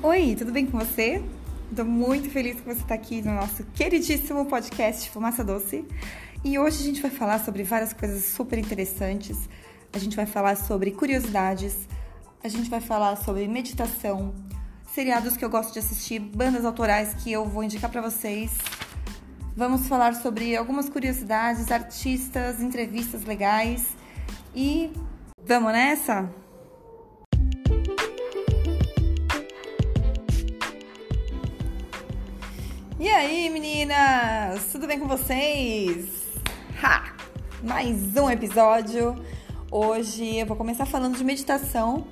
Oi, tudo bem com você? Estou muito feliz que você está aqui no nosso queridíssimo podcast Fumaça Doce. E hoje a gente vai falar sobre várias coisas super interessantes. A gente vai falar sobre curiosidades, a gente vai falar sobre meditação, seriados que eu gosto de assistir, bandas autorais que eu vou indicar para vocês. Vamos falar sobre algumas curiosidades, artistas, entrevistas legais e vamos nessa? Meninas? Tudo bem com vocês? Ha! Mais um episódio. Hoje eu vou começar falando de meditação,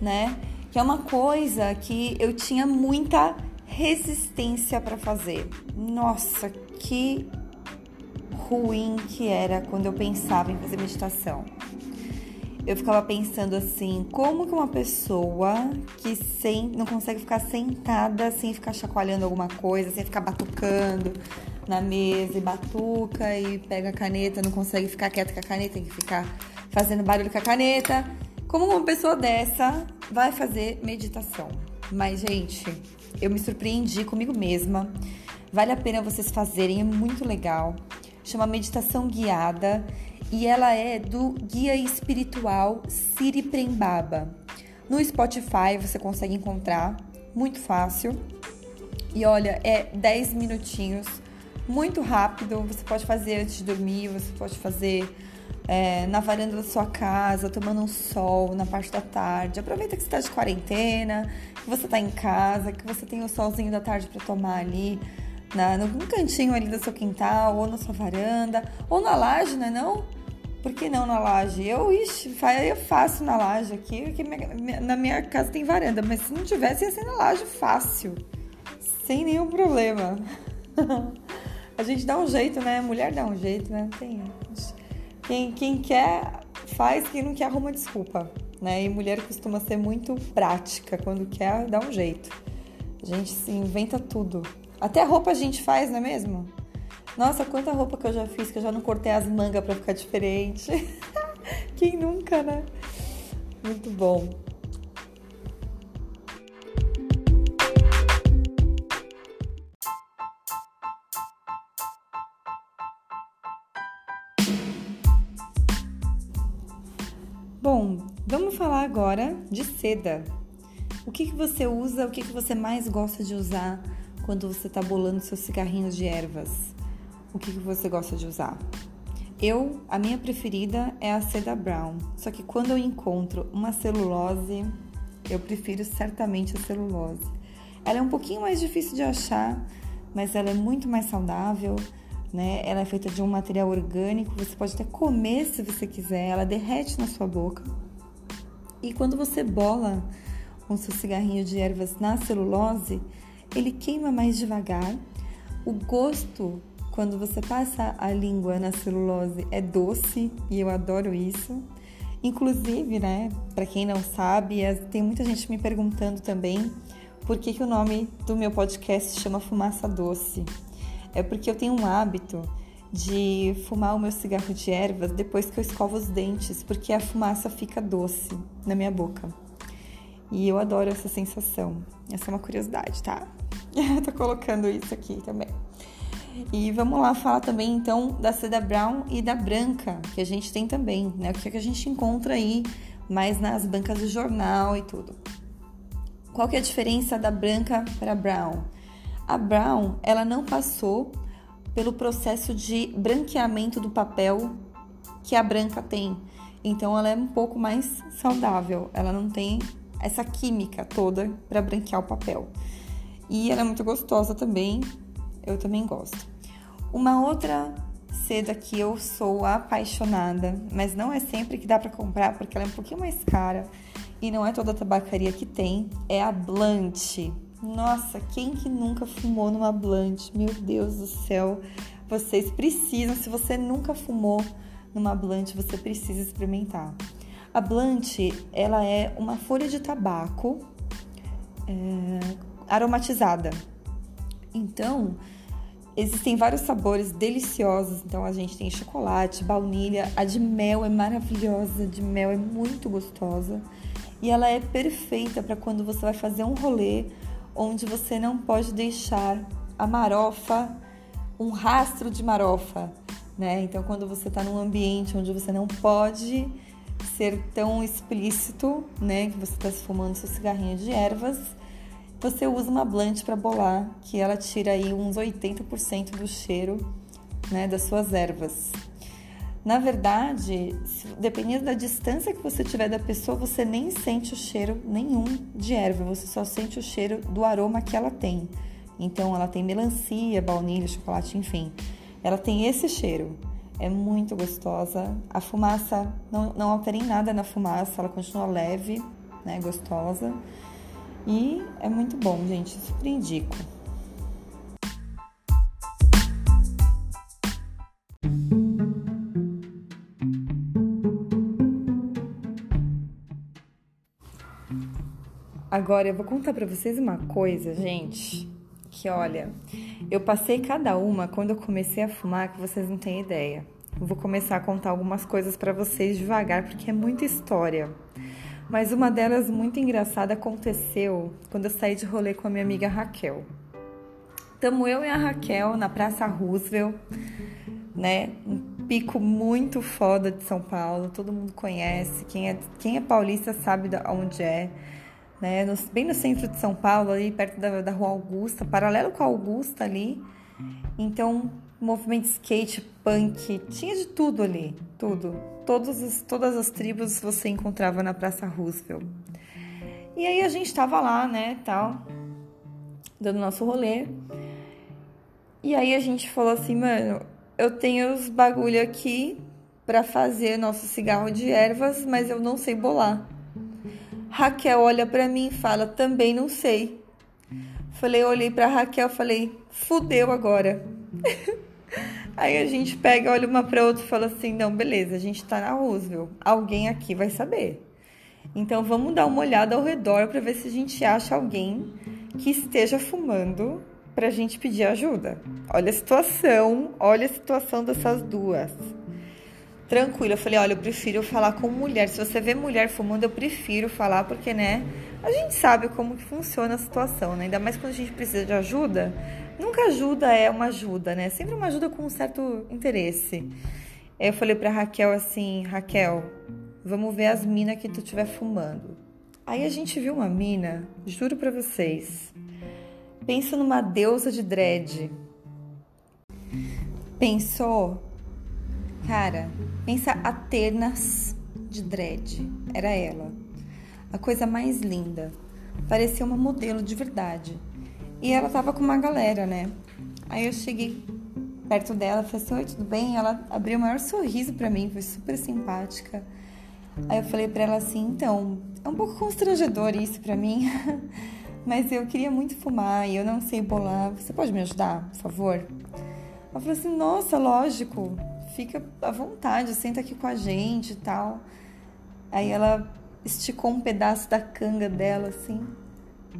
né? Que é uma coisa que eu tinha muita resistência para fazer. Nossa, que ruim que era quando eu pensava em fazer meditação eu ficava pensando assim, como que uma pessoa que sem, não consegue ficar sentada sem ficar chacoalhando alguma coisa, sem ficar batucando na mesa e batuca e pega a caneta, não consegue ficar quieta com a caneta, tem que ficar fazendo barulho com a caneta. Como uma pessoa dessa vai fazer meditação? Mas, gente, eu me surpreendi comigo mesma. Vale a pena vocês fazerem, é muito legal. Chama meditação guiada e ela é do guia espiritual Siri Prembaba. No Spotify você consegue encontrar, muito fácil. E olha, é 10 minutinhos, muito rápido. Você pode fazer antes de dormir, você pode fazer é, na varanda da sua casa, tomando um sol na parte da tarde. Aproveita que você está de quarentena, que você está em casa, que você tem o solzinho da tarde para tomar ali. Na, no cantinho ali do seu quintal, ou na sua varanda, ou na laje, não é não? Por que não na laje? Eu, ixi, eu faço na laje aqui, porque na minha casa tem varanda, mas se não tivesse, ia ser na laje fácil, sem nenhum problema. A gente dá um jeito, né? Mulher dá um jeito, né? Tem. Quem, quem quer, faz, quem não quer, arruma desculpa, né? E mulher costuma ser muito prática, quando quer, dá um jeito. A gente se inventa tudo. Até roupa a gente faz, não é mesmo? Nossa, quanta roupa que eu já fiz, que eu já não cortei as mangas para ficar diferente. Quem nunca, né? Muito bom. Bom, vamos falar agora de seda. O que, que você usa, o que, que você mais gosta de usar quando você está bolando seus cigarrinhos de ervas? O que, você gosta de usar. Eu, a minha preferida é a seda brown, só que quando eu encontro uma celulose, eu prefiro certamente a celulose. Ela é um pouquinho mais difícil de achar, mas ela é muito mais saudável, né? Ela é feita de um material orgânico, você pode até comer se você quiser, ela derrete na sua boca. E quando você bola com seu cigarrinho de ervas na celulose, ele queima mais devagar. O gosto quando você passa a língua na celulose é doce e eu adoro isso. Inclusive, né, para quem não sabe, tem muita gente me perguntando também por que, que o nome do meu podcast chama Fumaça Doce. É porque eu tenho um hábito de fumar o meu cigarro de ervas depois que eu escovo os dentes, porque a fumaça fica doce na minha boca. E eu adoro essa sensação. Essa é uma curiosidade, tá? Tô colocando isso aqui também. E vamos lá falar também então da seda brown e da branca, que a gente tem também, né? O que, é que a gente encontra aí mais nas bancas do jornal e tudo. Qual que é a diferença da branca para brown? A brown, ela não passou pelo processo de branqueamento do papel que a branca tem. Então ela é um pouco mais saudável, ela não tem essa química toda para branquear o papel. E ela é muito gostosa também, eu também gosto. Uma outra seda que eu sou apaixonada, mas não é sempre que dá para comprar porque ela é um pouquinho mais cara e não é toda a tabacaria que tem, é a Blunt. Nossa, quem que nunca fumou numa Blunt? Meu Deus do céu. Vocês precisam, se você nunca fumou numa Blunt, você precisa experimentar. A Blunt, ela é uma folha de tabaco é, aromatizada. Então, existem vários sabores deliciosos. Então, a gente tem chocolate, baunilha, a de mel é maravilhosa, a de mel é muito gostosa. e ela é perfeita para quando você vai fazer um rolê onde você não pode deixar a marofa, um rastro de marofa, né? Então, quando você está num ambiente onde você não pode ser tão explícito, né, que você está fumando seu cigarrinho de ervas, você usa uma blunt para bolar, que ela tira aí uns 80% do cheiro, né, das suas ervas. Na verdade, dependendo da distância que você tiver da pessoa, você nem sente o cheiro nenhum de erva, você só sente o cheiro do aroma que ela tem. Então, ela tem melancia, baunilha, chocolate, enfim. Ela tem esse cheiro. É muito gostosa. A fumaça, não, não altera em nada na fumaça, ela continua leve, né, gostosa. E é muito bom, gente, super indico. Agora eu vou contar para vocês uma coisa, gente, que olha, eu passei cada uma quando eu comecei a fumar que vocês não têm ideia. Eu vou começar a contar algumas coisas para vocês devagar porque é muita história. Mas uma delas muito engraçada aconteceu quando eu saí de rolê com a minha amiga Raquel. Tamo eu e a Raquel na Praça Roosevelt, né? Um pico muito foda de São Paulo, todo mundo conhece. Quem é, quem é paulista sabe onde é né? No, bem no centro de São Paulo, ali perto da, da Rua Augusta, paralelo com a Augusta ali. Então, movimento skate, punk, tinha de tudo ali, tudo. Todos os, todas as tribos você encontrava na Praça Roosevelt. E aí a gente tava lá, né, tal, dando nosso rolê. E aí a gente falou assim, mano, eu tenho os bagulho aqui para fazer nosso cigarro de ervas, mas eu não sei bolar. Raquel olha para mim e fala: "Também não sei". Falei, olhei para Raquel, falei: "Fudeu agora". Aí a gente pega, olha uma para outra e fala assim: "Não, beleza, a gente tá na Roosevelt. Alguém aqui vai saber". Então vamos dar uma olhada ao redor para ver se a gente acha alguém que esteja fumando para a gente pedir ajuda. Olha a situação, olha a situação dessas duas tranquila. Eu falei, olha, eu prefiro falar com mulher. Se você vê mulher fumando, eu prefiro falar, porque, né, a gente sabe como que funciona a situação, né? Ainda mais quando a gente precisa de ajuda. Nunca ajuda é uma ajuda, né? Sempre uma ajuda com um certo interesse. Eu falei pra Raquel assim, Raquel, vamos ver as minas que tu estiver fumando. Aí a gente viu uma mina, juro pra vocês. Pensa numa deusa de dread. Pensou Cara, pensa Atenas de dread. Era ela. A coisa mais linda. Parecia uma modelo de verdade. E ela tava com uma galera, né? Aí eu cheguei perto dela, falei assim: Oi, tudo bem? Ela abriu o maior sorriso para mim, foi super simpática. Aí eu falei para ela assim: Então, é um pouco constrangedor isso para mim, mas eu queria muito fumar e eu não sei bolar. Você pode me ajudar, por favor? Ela falou assim: Nossa, lógico fica à vontade, senta aqui com a gente e tal. Aí ela esticou um pedaço da canga dela, assim,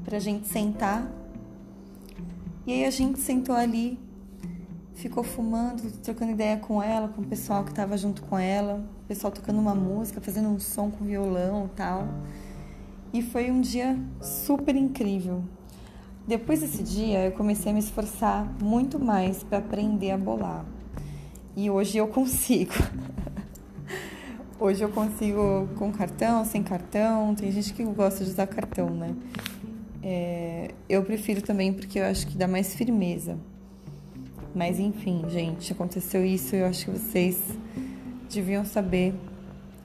pra gente sentar. E aí a gente sentou ali, ficou fumando, trocando ideia com ela, com o pessoal que tava junto com ela, o pessoal tocando uma música, fazendo um som com violão e tal. E foi um dia super incrível. Depois desse dia, eu comecei a me esforçar muito mais para aprender a bolar. E hoje eu consigo. hoje eu consigo com cartão, sem cartão. Tem gente que gosta de usar cartão, né? É, eu prefiro também porque eu acho que dá mais firmeza. Mas enfim, gente, aconteceu isso e eu acho que vocês deviam saber.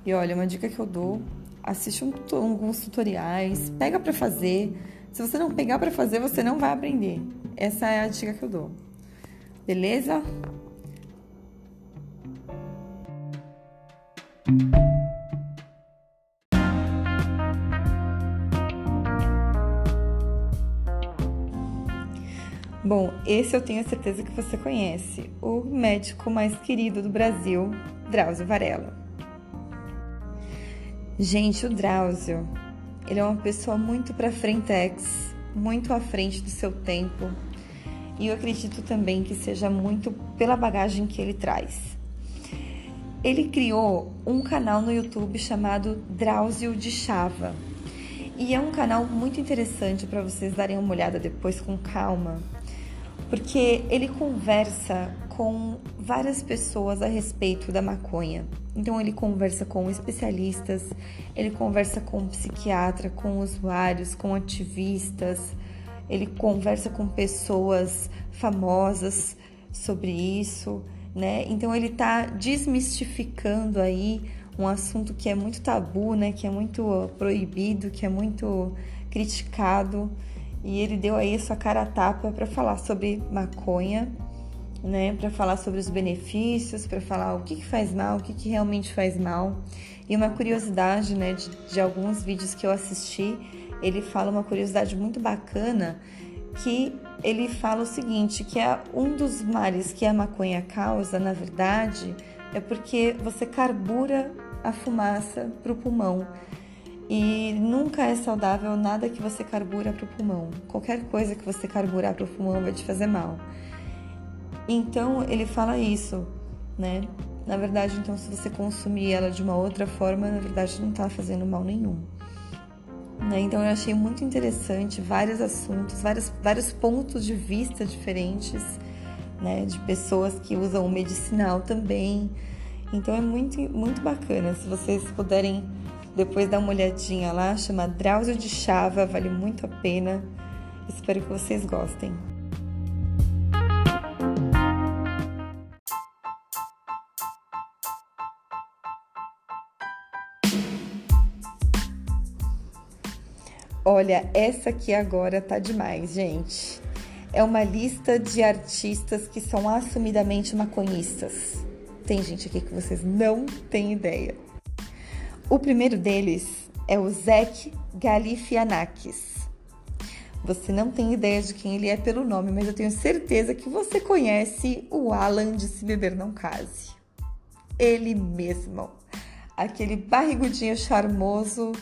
E olha, uma dica que eu dou: assiste um, alguns tutoriais, pega para fazer. Se você não pegar para fazer, você não vai aprender. Essa é a dica que eu dou. Beleza? Bom, esse eu tenho certeza que você conhece, o médico mais querido do Brasil, Drauzio Varela. Gente, o Drauzio, ele é uma pessoa muito para frentex, muito à frente do seu tempo, e eu acredito também que seja muito pela bagagem que ele traz. Ele criou um canal no YouTube chamado Drauzio de Chava. E é um canal muito interessante para vocês darem uma olhada depois com calma, porque ele conversa com várias pessoas a respeito da maconha. Então ele conversa com especialistas, ele conversa com psiquiatra, com usuários, com ativistas, ele conversa com pessoas famosas sobre isso, né? Então ele está desmistificando aí um assunto que é muito tabu, né? Que é muito proibido, que é muito criticado. E ele deu aí sua cara a tapa para falar sobre maconha né, para falar sobre os benefícios, para falar o que, que faz mal, o que, que realmente faz mal. E uma curiosidade, né, de, de alguns vídeos que eu assisti, ele fala uma curiosidade muito bacana que ele fala o seguinte, que é um dos males que a maconha causa, na verdade, é porque você carbura a fumaça para o pulmão. E nunca é saudável nada que você carbura para o pulmão. Qualquer coisa que você carburar para o pulmão vai te fazer mal. Então ele fala isso, né? Na verdade, então, se você consumir ela de uma outra forma, na verdade não está fazendo mal nenhum. Né? Então eu achei muito interessante vários assuntos, vários, vários pontos de vista diferentes, né? De pessoas que usam o medicinal também. Então é muito, muito bacana. Se vocês puderem depois dar uma olhadinha lá, chama Drauzio de Chava, vale muito a pena. Espero que vocês gostem. Olha, essa aqui agora tá demais, gente. É uma lista de artistas que são assumidamente maconhistas. Tem gente aqui que vocês não têm ideia. O primeiro deles é o Zek Galifianakis. Você não tem ideia de quem ele é pelo nome, mas eu tenho certeza que você conhece o Alan de Se Beber Não Case. Ele mesmo. Aquele barrigudinho charmoso,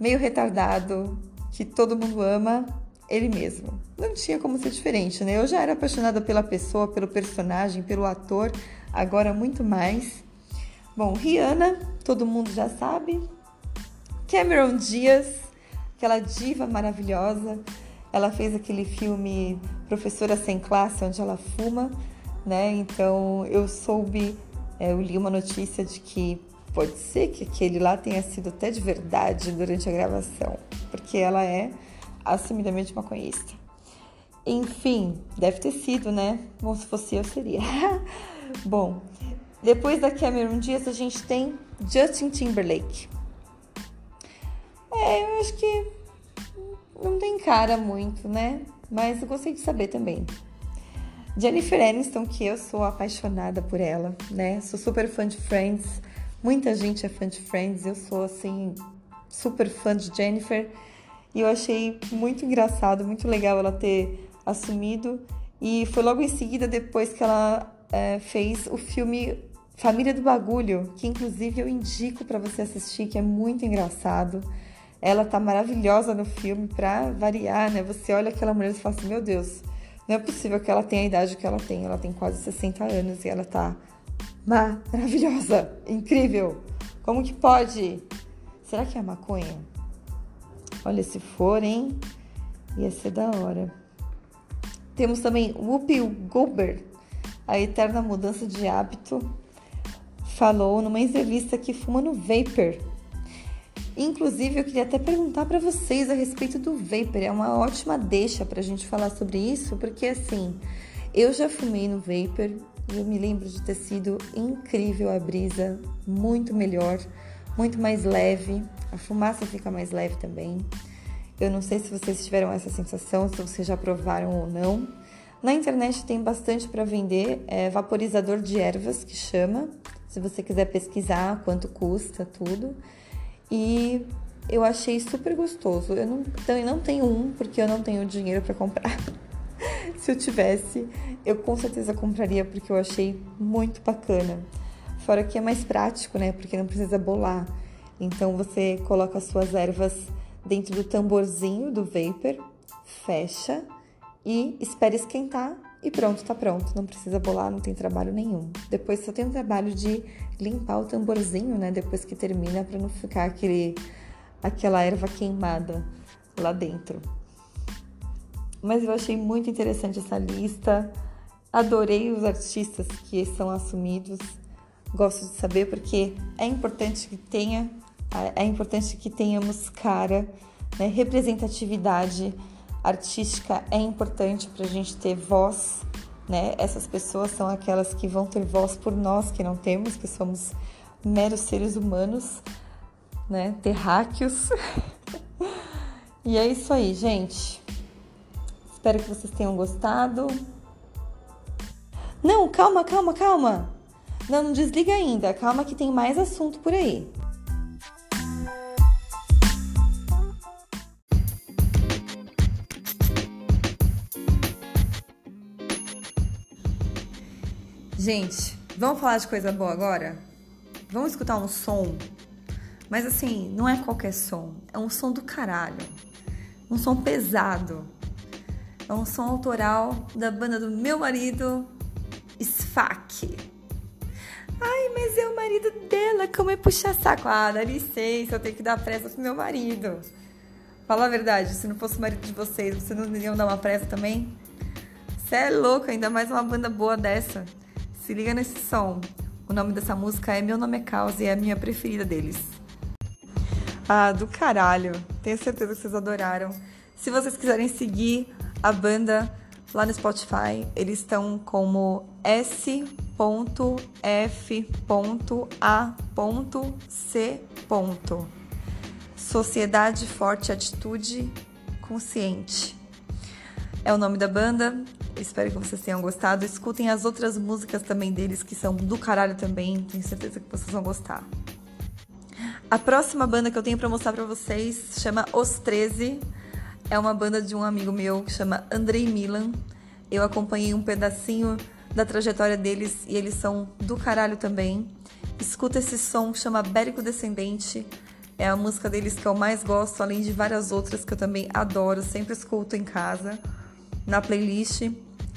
meio retardado, que todo mundo ama ele mesmo. Não tinha como ser diferente, né? Eu já era apaixonada pela pessoa, pelo personagem, pelo ator, agora muito mais. Bom, Rihanna, todo mundo já sabe. Cameron Diaz, aquela diva maravilhosa. Ela fez aquele filme Professora Sem Classe, onde ela fuma, né? Então eu soube, é, eu li uma notícia de que Pode ser que aquele lá tenha sido até de verdade durante a gravação, porque ela é assumidamente maconhista. Enfim, deve ter sido, né? Bom, se fosse eu, seria. Bom, depois da Cameron Diaz, a gente tem Justin Timberlake. É, eu acho que não tem cara muito, né? Mas eu gostei de saber também. Jennifer Aniston, que eu sou apaixonada por ela, né? Sou super fã de Friends. Muita gente é fã de Friends, eu sou assim super fã de Jennifer e eu achei muito engraçado, muito legal ela ter assumido. E foi logo em seguida, depois que ela é, fez o filme Família do Bagulho, que inclusive eu indico para você assistir, que é muito engraçado. Ela tá maravilhosa no filme, pra variar, né? Você olha aquela mulher e fala assim: Meu Deus, não é possível que ela tenha a idade que ela tem. Ela tem quase 60 anos e ela tá maravilhosa, incrível. Como que pode? Será que é maconha? Olha, se for, hein? Ia ser da hora. Temos também Whoopi Goldberg, a eterna mudança de hábito, falou numa entrevista que fuma no vapor. Inclusive, eu queria até perguntar para vocês a respeito do vapor. É uma ótima deixa para a gente falar sobre isso, porque assim, eu já fumei no vapor, eu me lembro de ter sido incrível a brisa, muito melhor, muito mais leve. A fumaça fica mais leve também. Eu não sei se vocês tiveram essa sensação, se vocês já provaram ou não. Na internet tem bastante para vender, é vaporizador de ervas que chama. Se você quiser pesquisar quanto custa, tudo. E eu achei super gostoso. Eu não, também não tenho um porque eu não tenho dinheiro para comprar. Se eu tivesse, eu com certeza compraria porque eu achei muito bacana. Fora que é mais prático, né? Porque não precisa bolar. Então você coloca as suas ervas dentro do tamborzinho do vapor, fecha e espera esquentar e pronto, tá pronto. Não precisa bolar, não tem trabalho nenhum. Depois só tem o trabalho de limpar o tamborzinho, né? Depois que termina, para não ficar aquele aquela erva queimada lá dentro. Mas eu achei muito interessante essa lista. Adorei os artistas que são assumidos. Gosto de saber porque é importante que tenha, é importante que tenhamos cara, né? representatividade artística é importante para a gente ter voz, né? Essas pessoas são aquelas que vão ter voz por nós que não temos, que somos meros seres humanos, né? Terráqueos. e é isso aí, gente. Espero que vocês tenham gostado. Não, calma, calma, calma. Não, não desliga ainda. Calma que tem mais assunto por aí. Gente, vamos falar de coisa boa agora? Vamos escutar um som? Mas assim, não é qualquer som, é um som do caralho. Um som pesado. É um som autoral da banda do meu marido, Sfack. Ai, mas é o marido dela, como é puxar saco? Ah, dá licença, eu tenho que dar pressa pro meu marido. Fala a verdade, se não fosse o marido de vocês, vocês não iriam dar uma pressa também? Você é louco, ainda mais uma banda boa dessa. Se liga nesse som. O nome dessa música é Meu Nome é Caos e é a minha preferida deles. Ah, do caralho. Tenho certeza que vocês adoraram. Se vocês quiserem seguir a banda lá no Spotify, eles estão como S.F.A.C. Sociedade Forte Atitude Consciente. É o nome da banda. Espero que vocês tenham gostado. Escutem as outras músicas também deles, que são do caralho também. Tenho certeza que vocês vão gostar. A próxima banda que eu tenho para mostrar para vocês chama Os 13. É uma banda de um amigo meu que chama Andrei Milan. Eu acompanhei um pedacinho da trajetória deles e eles são do caralho também. Escuta esse som, chama Bérico Descendente. É a música deles que eu mais gosto, além de várias outras que eu também adoro, sempre escuto em casa na playlist,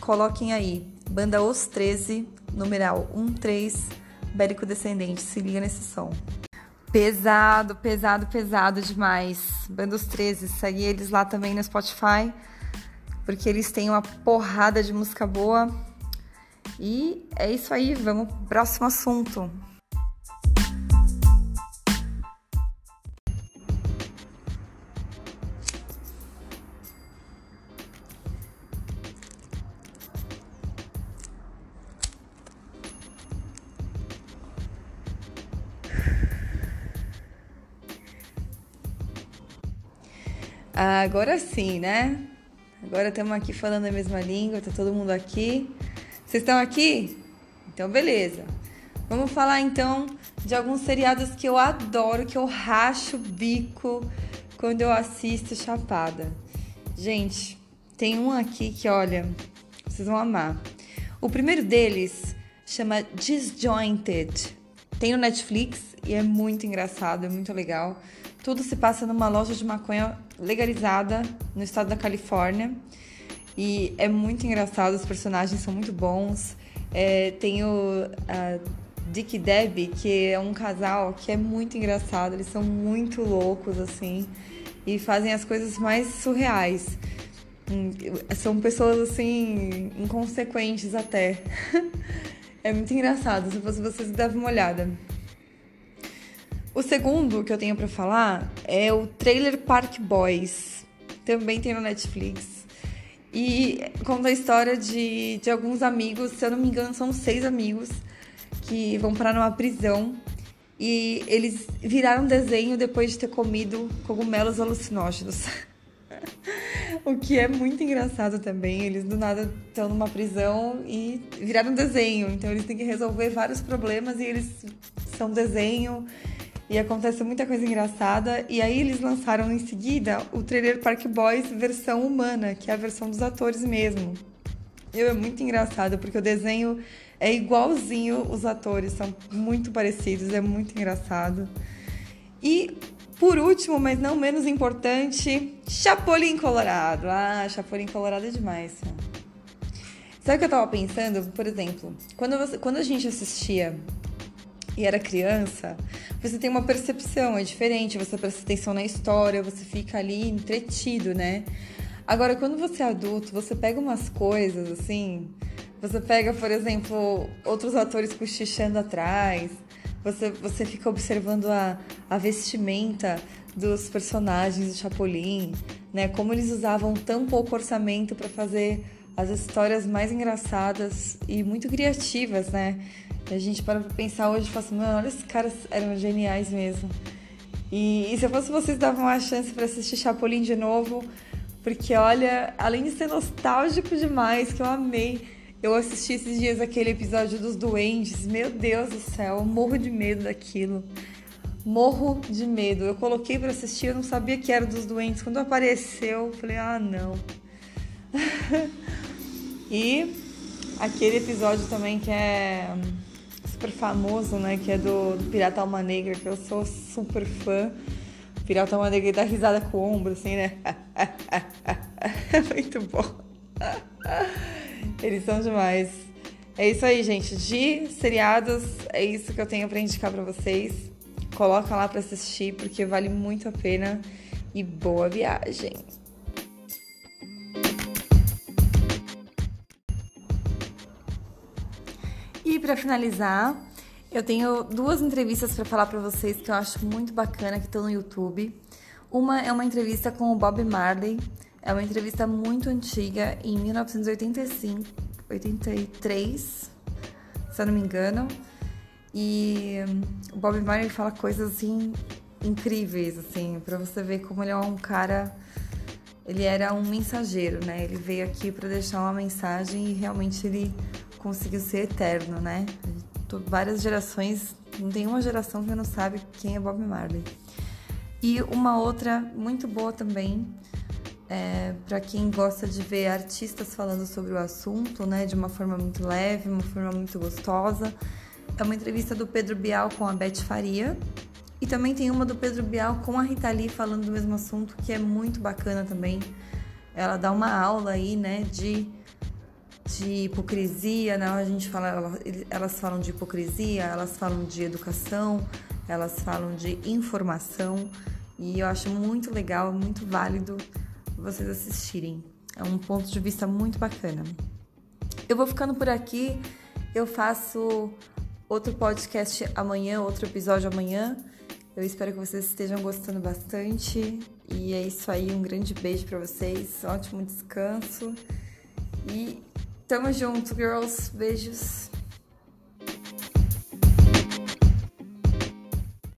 coloquem aí Banda Os 13, numeral 13, Bérico Descendente. Se liga nesse som. Pesado, pesado, pesado demais. Banda Os 13, segue eles lá também no Spotify, porque eles têm uma porrada de música boa. E é isso aí, vamos pro próximo assunto. Agora sim, né? Agora estamos aqui falando a mesma língua, tá todo mundo aqui. Vocês estão aqui? Então, beleza. Vamos falar então de alguns seriados que eu adoro, que eu racho o bico quando eu assisto Chapada. Gente, tem um aqui que, olha, vocês vão amar. O primeiro deles chama Disjointed. Tem no Netflix e é muito engraçado, é muito legal. Tudo se passa numa loja de maconha legalizada no estado da Califórnia. E é muito engraçado, os personagens são muito bons. É, tem o Dick e Debbie, que é um casal que é muito engraçado, eles são muito loucos, assim, e fazem as coisas mais surreais. Hum, são pessoas, assim, inconsequentes até. é muito engraçado, se fosse vocês, dava uma olhada. O segundo que eu tenho para falar é o Trailer Park Boys. Também tem no Netflix. E conta a história de, de alguns amigos, se eu não me engano, são seis amigos que vão parar numa prisão. E eles viraram desenho depois de ter comido cogumelos alucinógenos. o que é muito engraçado também. Eles do nada estão numa prisão e viraram desenho. Então eles têm que resolver vários problemas e eles são desenho e acontece muita coisa engraçada. E aí eles lançaram em seguida o trailer Park Boys versão humana, que é a versão dos atores mesmo. E é muito engraçado, porque o desenho é igualzinho os atores, são muito parecidos, é muito engraçado. E por último, mas não menos importante, Chapolin Colorado. Ah, Chapolin Colorado é demais. Sabe o que eu tava pensando? Por exemplo, quando, você, quando a gente assistia e era criança, você tem uma percepção, é diferente, você presta atenção na história, você fica ali entretido, né? Agora, quando você é adulto, você pega umas coisas assim, você pega, por exemplo, outros atores cochichando atrás, você, você fica observando a, a vestimenta dos personagens do Chapolin, né? Como eles usavam tão pouco orçamento para fazer as histórias mais engraçadas e muito criativas, né? A gente para pra pensar hoje e fala assim, mano, olha, esses caras eram geniais mesmo. E, e se eu fosse vocês, davam uma chance para assistir Chapolin de novo, porque olha, além de ser nostálgico demais, que eu amei, eu assisti esses dias aquele episódio dos doentes, meu Deus do céu, eu morro de medo daquilo. Morro de medo. Eu coloquei para assistir, eu não sabia que era dos doentes. Quando apareceu, eu falei, ah, não. e aquele episódio também que é super famoso, né? Que é do, do Pirata Alma Negra, que eu sou super fã. Pirata Alma Negra dá risada com o ombro, assim, né? Muito bom. Eles são demais. É isso aí, gente. De seriados, é isso que eu tenho para indicar para vocês. Coloca lá para assistir porque vale muito a pena e boa viagem. Para finalizar, eu tenho duas entrevistas para falar para vocês que eu acho muito bacana que estão no YouTube. Uma é uma entrevista com o Bob Marley. É uma entrevista muito antiga, em 1985, 83, se eu não me engano. E o Bob Marley fala coisas assim incríveis, assim, para você ver como ele é um cara, ele era um mensageiro, né? Ele veio aqui para deixar uma mensagem e realmente ele conseguiu ser eterno, né? Várias gerações, não tem uma geração que não sabe quem é Bob Marley. E uma outra muito boa também, é, para quem gosta de ver artistas falando sobre o assunto, né, de uma forma muito leve, uma forma muito gostosa. É uma entrevista do Pedro Bial com a Beth Faria. E também tem uma do Pedro Bial com a Rita Lee falando do mesmo assunto, que é muito bacana também. Ela dá uma aula aí, né, de de hipocrisia, né? A gente fala, elas falam de hipocrisia, elas falam de educação, elas falam de informação e eu acho muito legal, muito válido vocês assistirem. É um ponto de vista muito bacana. Eu vou ficando por aqui. Eu faço outro podcast amanhã, outro episódio amanhã. Eu espero que vocês estejam gostando bastante. E é isso aí, um grande beijo para vocês, ótimo descanso. E Tamo junto, girls. Beijos.